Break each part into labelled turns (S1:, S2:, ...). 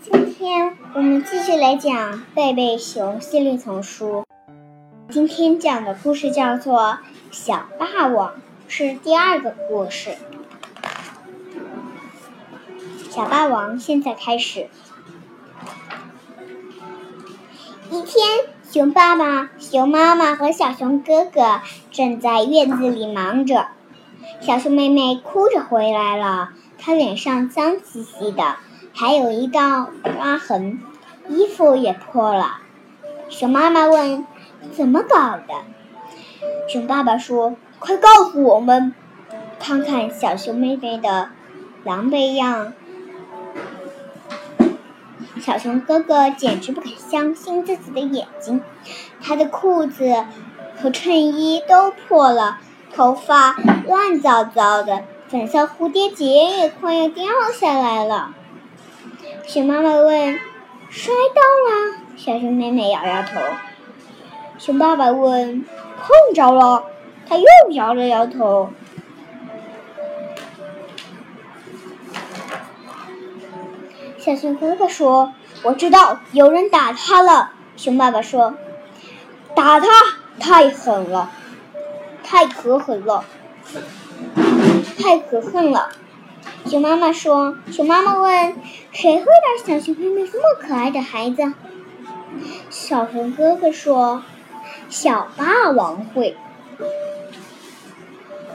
S1: 今天我们继续来讲《贝贝熊》系列丛书。今天讲的故事叫做《小霸王》，是第二个故事。小霸王现在开始。一天，熊爸爸、熊妈妈和小熊哥哥正在院子里忙着。小熊妹妹哭着回来了，他脸上脏兮兮的，还有一道抓痕，衣服也破了。熊妈妈问：“怎么搞的？”熊爸爸说：“快告诉我们，看看小熊妹妹的狼狈样。”小熊哥哥简直不敢相信自己的眼睛，他的裤子和衬衣都破了，头发乱糟糟的，粉色蝴蝶结也快要掉下来了。熊妈妈问：“摔到了？”小熊妹妹摇摇头。熊爸爸问：“碰着了？”他又摇了摇头。小熊哥哥说：“我知道有人打他了。”熊爸爸说：“打他太狠了，太可狠了，太可恨了。”熊妈妈说：“熊妈妈问，谁会打小熊妹妹这么可爱的孩子？”小熊哥哥说：“小霸王会。”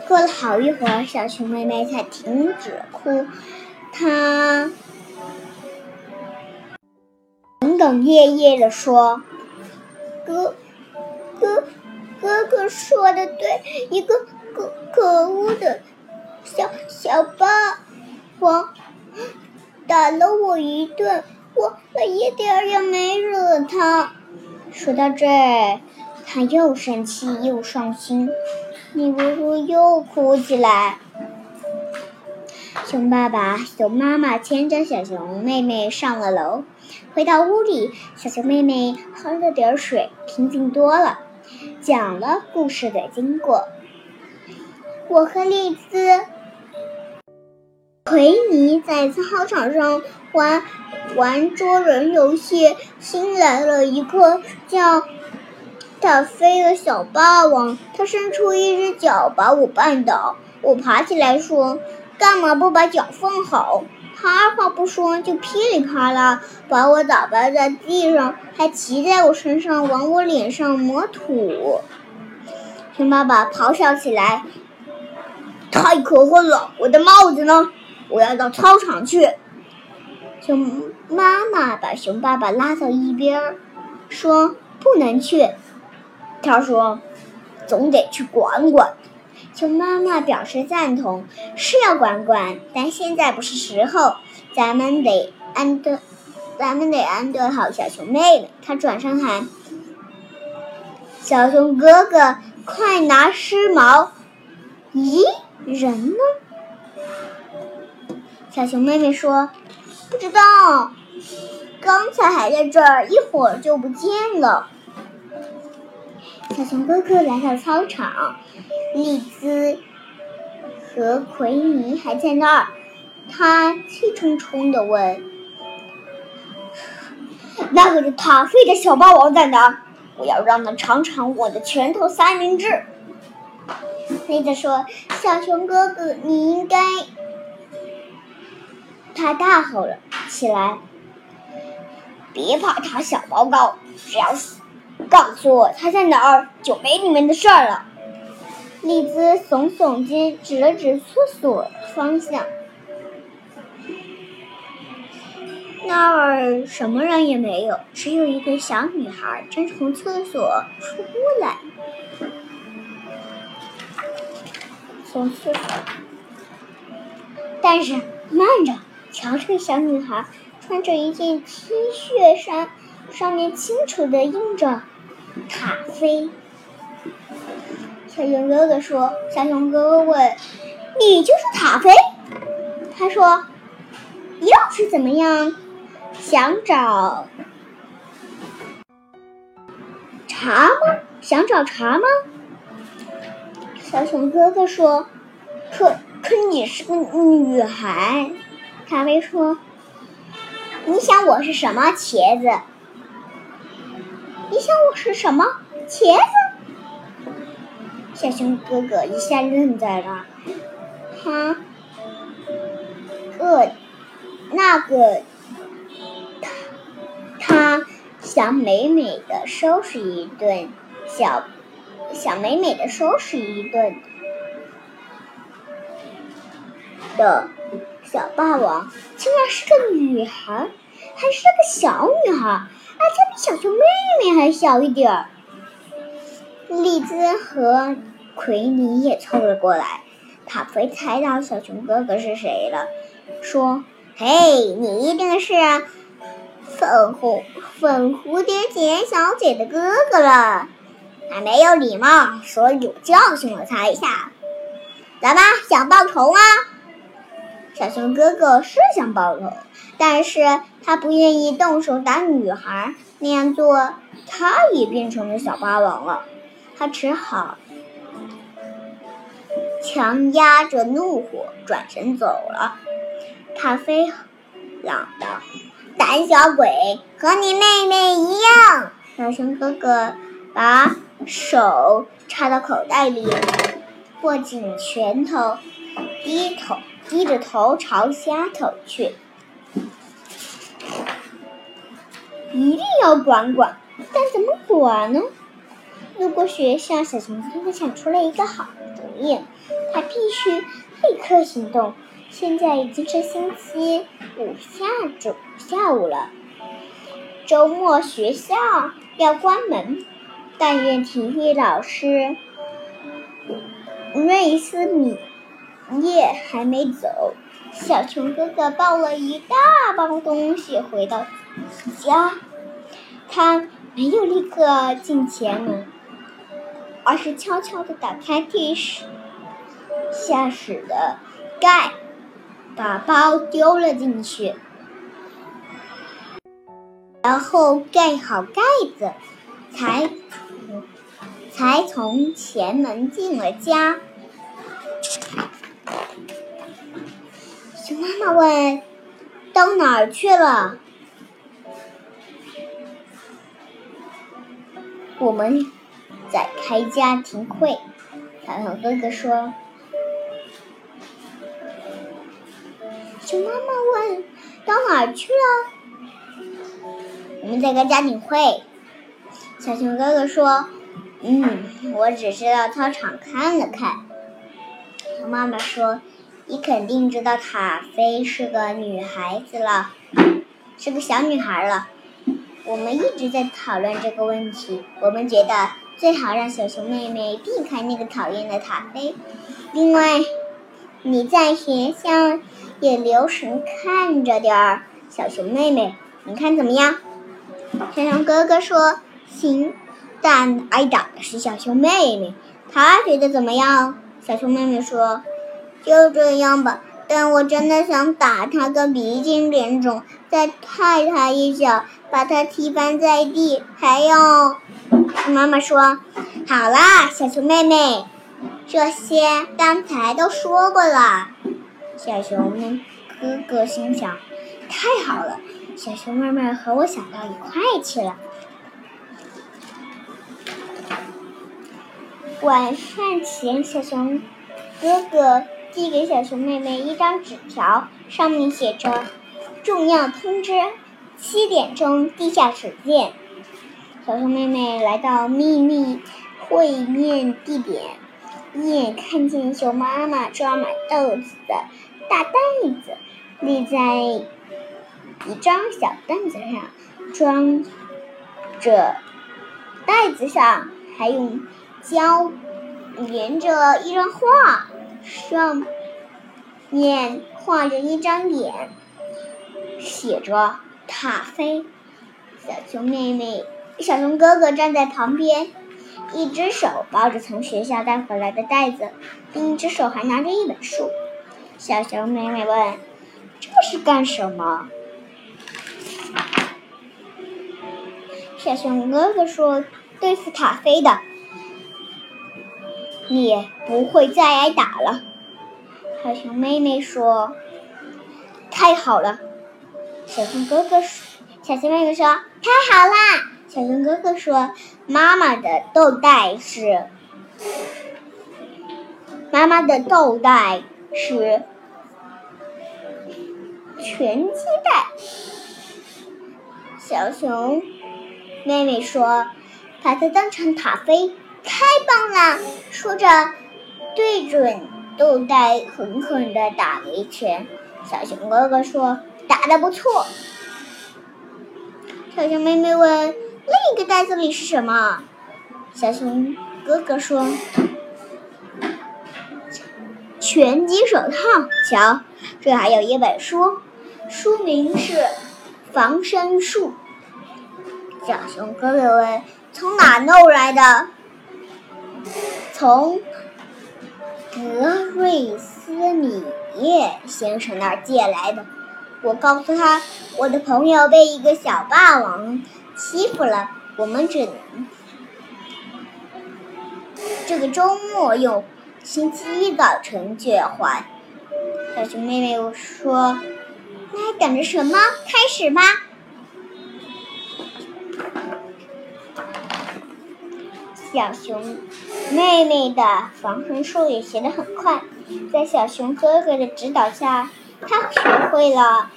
S1: 过了好一会儿，小熊妹妹才停止哭，她。哽哽咽咽地说：“哥，哥，哥哥说的对，一个可可恶的小小霸王打了我一顿，我我一点儿也没惹他。”说到这儿，他又生气又伤心，你咕咕又哭起来。熊爸爸、熊妈妈牵着小熊妹妹上了楼。回到屋里，小熊妹妹喝了点水，平静多了，讲了故事的经过。我和丽兹、奎尼在操场上玩玩捉人游戏，新来了一个叫大飞的小霸王，他伸出一只脚把我绊倒，我爬起来说：“干嘛不把脚放好？”他二话不说就噼里啪啦把我打败在地上，还骑在我身上往我脸上抹土。熊爸爸咆哮起来：“太可恨了！我的帽子呢？我要到操场去。”熊妈妈把熊爸爸拉到一边，说：“不能去。”他说：“总得去管管。”熊妈妈表示赞同，是要管管，但现在不是时候，咱们得安顿，咱们得安顿好小熊妹妹。他转身喊：“小熊哥哥，快拿湿毛！”咦，人呢？小熊妹妹说：“不知道，刚才还在这儿，一会儿就不见了。”小熊哥哥来到操场。丽兹和奎尼还在那儿，他气冲冲地问：“那个塔菲的小霸王在哪？我要让他尝尝我的拳头三明治。”丽兹说：“小熊哥哥，你应该……”他大吼了起来：“别怕他小报告，只要告诉我他在哪儿，就没你们的事儿了。”丽兹耸耸肩，指了指厕所方向，那儿什么人也没有，只有一个小女孩正从厕所出来。从厕所，但是慢着，瞧这个小女孩，穿着一件 T 恤衫，上面清楚的印着“塔菲”。小熊哥哥说：“小熊哥哥问，你就是塔菲？”他说：“又是怎么样？想找茶吗？想找茶吗？”小熊哥哥说：“可可你是个女孩。”塔菲说：“你想我是什么茄子？你想我是什么茄子？”小熊哥哥一下愣在那，他，个，那个，他，他想美美的收拾一顿，小，想美美的收拾一顿的。小霸王竟然是个女孩，还是个小女孩，而且比小熊妹妹还小一点儿。丽兹和奎尼也凑了过来，塔菲猜到小熊哥哥是谁了，说：“嘿，你一定是粉红粉蝴蝶结小姐的哥哥了，还没有礼貌，所以有教训了他一下，来吧，想报仇吗？”小熊哥哥是想报仇，但是他不愿意动手打女孩，那样做他也变成了小霸王了。他只好强压着怒火转身走了。咖啡嚷道：“胆小鬼，和你妹妹一样！”小熊哥哥把手插到口袋里，握紧拳头，低头。低着头朝下走去，一定要管管，但怎么管呢？路过学校小熊哥哥想出了一个好主意，他必须立刻行动。现在已经是星期五下周下午了，周末学校要关门。但愿体育老师瑞斯米。夜还没走，小熊哥哥抱了一大包东西回到家。他没有立刻进前门，而是悄悄地打开地下室的盖，把包丢了进去，然后盖好盖子，才才从前门进了家。妈妈问：“到哪儿去了？”我们在开家庭会。小熊哥哥说：“熊妈妈问：到哪儿去了？”我们在开家庭会。小熊哥哥说：“嗯，我只是到操场看了看。”熊妈妈说。你肯定知道塔菲是个女孩子了，是个小女孩了。我们一直在讨论这个问题。我们觉得最好让小熊妹妹避开那个讨厌的塔菲。另外，你在学校也留神看着点儿小熊妹妹，你看怎么样？小熊哥哥说：“行。”但挨打的是小熊妹妹，她觉得怎么样？小熊妹妹说。就这样吧，但我真的想打他个鼻青脸肿，再踹他一脚，把他踢翻在地。还有，妈妈说：“好啦，小熊妹妹，这些刚才都说过了。”小熊哥哥心想：“太好了，小熊妹妹和我想到一块去了。”晚饭前，小熊哥哥。递给小熊妹妹一张纸条，上面写着：“重要通知，七点钟地下室见。”小熊妹妹来到秘密会面地点，一眼看见熊妈妈装满豆子的大袋子立在一张小凳子上，装着袋子上还用胶粘着一张画。上面画着一张脸，写着“塔菲”。小熊妹妹、小熊哥哥站在旁边，一只手抱着从学校带回来的袋子，另一只手还拿着一本书。小熊妹妹问：“这是干什么？”小熊哥哥说：“对付塔菲的。”你不会再挨打了，小熊妹妹说：“太好了。”小熊哥哥说：“小熊妹妹说太好啦。”小熊哥哥说：“妈妈的豆袋是妈妈的豆袋是全鸡蛋。”小熊妹妹说：“把它当成塔飞，太棒了！”说着，对准豆袋狠狠的打了一拳。小熊哥哥说：“打的不错。”小熊妹妹问。另一个袋子里是什么？小熊哥哥说：“拳击手套。”瞧，这还有一本书，书名是《防身术》。小熊哥哥问：“从哪弄来的？”从格瑞斯米耶先生那儿借来的。我告诉他，我的朋友被一个小霸王。欺负了我们，只能这个周末用，星期一早晨就要还。小熊妹妹说：“那还等着什么？开始吧！”小熊妹妹的防身术也学得很快，在小熊哥哥的指导下，她学会了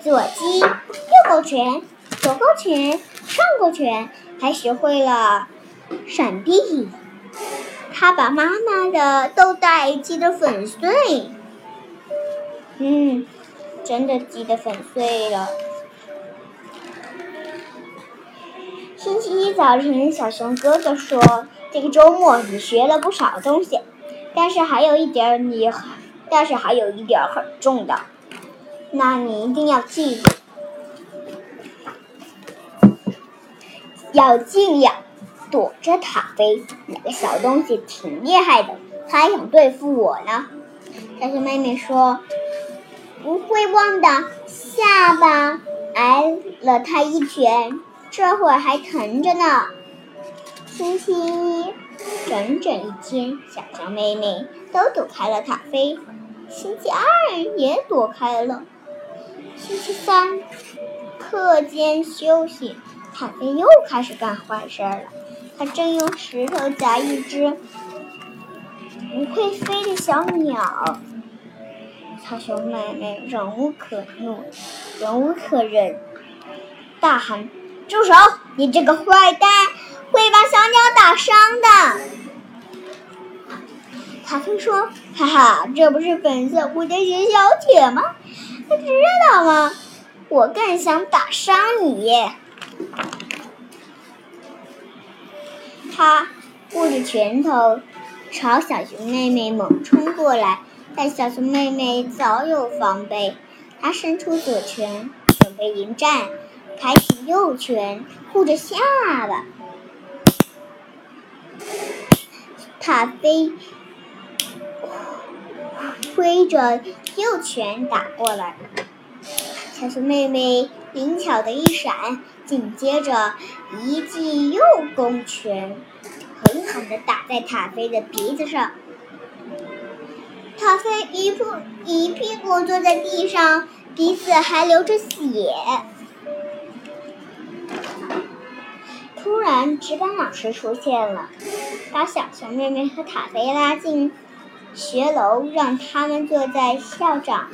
S1: 左击、右勾拳、左勾拳。上勾拳，还学会了闪避。他把妈妈的豆袋击得粉碎。嗯，真的击得粉碎了。星期一早晨，小熊哥哥说：“这个周末你学了不少东西，但是还有一点你，但是还有一点很重要，那你一定要记住。”要尽量躲着塔飞，那个小东西挺厉害的，他还想对付我呢。小熊妹妹说：“不会忘的。”下巴挨了他一拳，这会儿还疼着呢。星期一，整整一天，小熊妹妹都躲开了塔飞。星期二也躲开了。星期三，课间休息。塔菲又开始干坏事了。他正用石头砸一只不会飞的小鸟。小熊妹妹忍无可怒，忍无可忍，大喊：“住手！你这个坏蛋，会把小鸟打伤的！”塔菲说：“哈哈，这不是粉色蝴蝶结小姐吗？你知道吗？我更想打伤你。”他握着拳头朝小熊妹妹猛冲过来，但小熊妹妹早有防备。她伸出左拳准备迎战，抬起右拳护着下巴。塔飞挥着右拳打过来，小熊妹妹灵巧的一闪。紧接着，一记右勾拳，狠狠地打在塔菲的鼻子上。塔菲一屁一屁股坐在地上，鼻子还流着血。突然，值班老师出现了，把小熊妹妹和塔菲拉进学楼，让他们坐在校长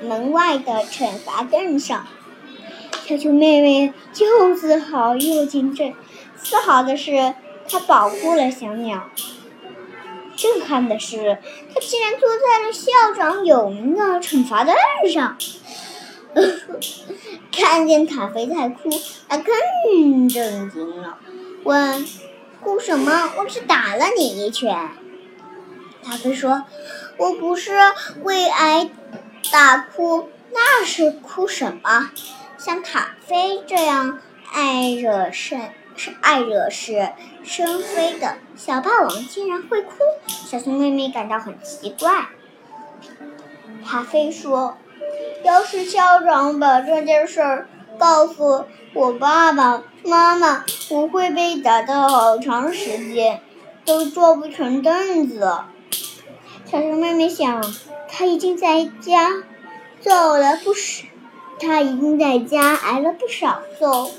S1: 门外的惩罚凳上。小熊妹妹又自豪又惊震。自豪的是，她保护了小鸟；震撼的是，她竟然坐在了校长有名的惩罚凳上。看见塔菲在哭，他更震惊了，问：“哭什么？我只打了你一拳。”塔菲说：“我不是为挨打哭，那是哭什么？”像塔菲这样爱惹事是爱惹是生非的小霸王竟然会哭，小熊妹妹感到很奇怪。塔菲说：“要是校长把这件事儿告诉我爸爸妈妈，我会被打的好长时间，都坐不成凳子。”小熊妹妹想，她已经在家揍了不少，她已经在家挨了不少揍，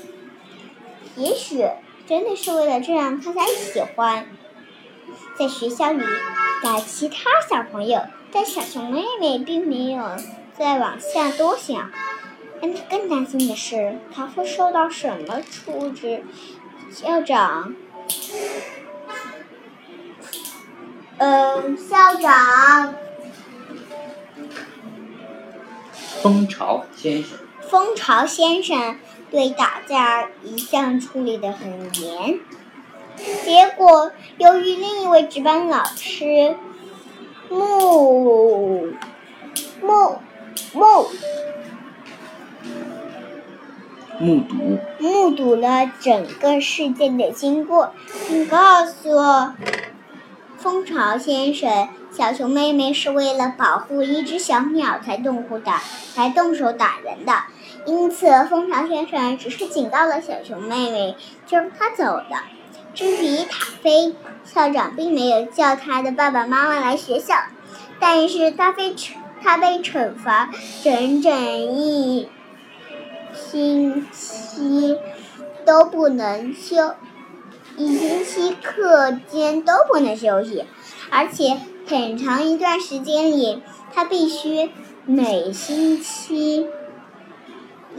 S1: 也许真的是为了这样，她才喜欢在学校里打其他小朋友。但小熊妹妹并没有再往下多想，让他更担心的是，他会受到什么处置？校长。嗯，校长。
S2: 蜂巢先生。
S1: 蜂巢先生对打架一向处理的很严，结果由于另一位值班老师目目目
S2: 目睹
S1: 目睹了整个事件的经过，并告诉。蜂巢先生，小熊妹妹是为了保护一只小鸟才动手打，才动手打人的。因此，蜂巢先生只是警告了小熊妹妹，就让她走了。至于塔菲，校长并没有叫他的爸爸妈妈来学校，但是大飞他被惩罚整整一星期都不能休。一星期课间都不能休息，而且很长一段时间里，他必须每星期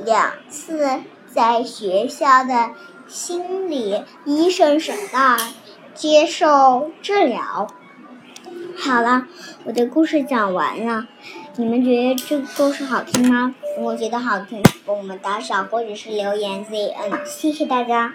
S1: 两次在学校的心理医生手那儿接受治疗。好了，我的故事讲完了，你们觉得这个故事好听吗？如果觉得好听，给我们打赏或者是留言 ZN，谢谢大家。